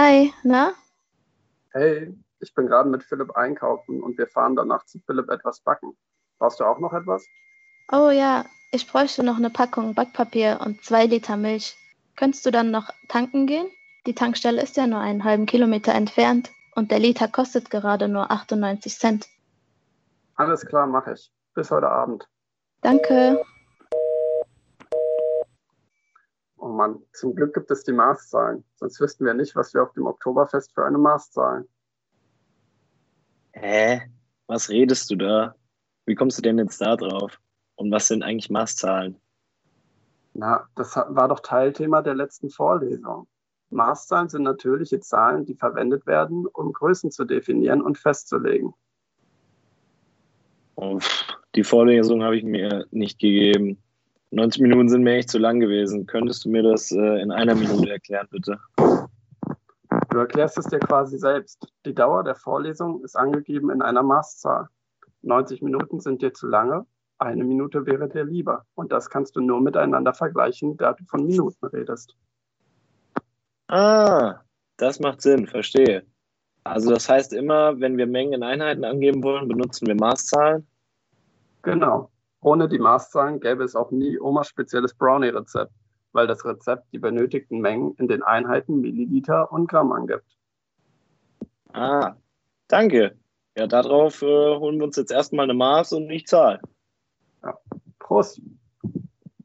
Hi, na? Hey, ich bin gerade mit Philipp einkaufen und wir fahren danach zu Philipp etwas backen. Brauchst du auch noch etwas? Oh ja, ich bräuchte noch eine Packung Backpapier und zwei Liter Milch. Könntest du dann noch tanken gehen? Die Tankstelle ist ja nur einen halben Kilometer entfernt und der Liter kostet gerade nur 98 Cent. Alles klar, mache ich. Bis heute Abend. Danke. Oh Mann, zum Glück gibt es die Maßzahlen. Sonst wüssten wir nicht, was wir auf dem Oktoberfest für eine Maß zahlen. Hä? Was redest du da? Wie kommst du denn jetzt da drauf? Und was sind eigentlich Maßzahlen? Na, das war doch Teilthema der letzten Vorlesung. Maßzahlen sind natürliche Zahlen, die verwendet werden, um Größen zu definieren und festzulegen. Oh, die Vorlesung habe ich mir nicht gegeben. 90 Minuten sind mir echt zu lang gewesen. Könntest du mir das äh, in einer Minute erklären, bitte? Du erklärst es dir quasi selbst. Die Dauer der Vorlesung ist angegeben in einer Maßzahl. 90 Minuten sind dir zu lange, eine Minute wäre dir lieber. Und das kannst du nur miteinander vergleichen, da du von Minuten redest. Ah, das macht Sinn, verstehe. Also das heißt immer, wenn wir Mengen in Einheiten angeben wollen, benutzen wir Maßzahlen? Genau. Ohne die Maßzahlen gäbe es auch nie Omas spezielles Brownie-Rezept, weil das Rezept die benötigten Mengen in den Einheiten Milliliter und Gramm angibt. Ah, danke. Ja, darauf äh, holen wir uns jetzt erstmal eine Maß und nicht Zahl. Ja. Prost.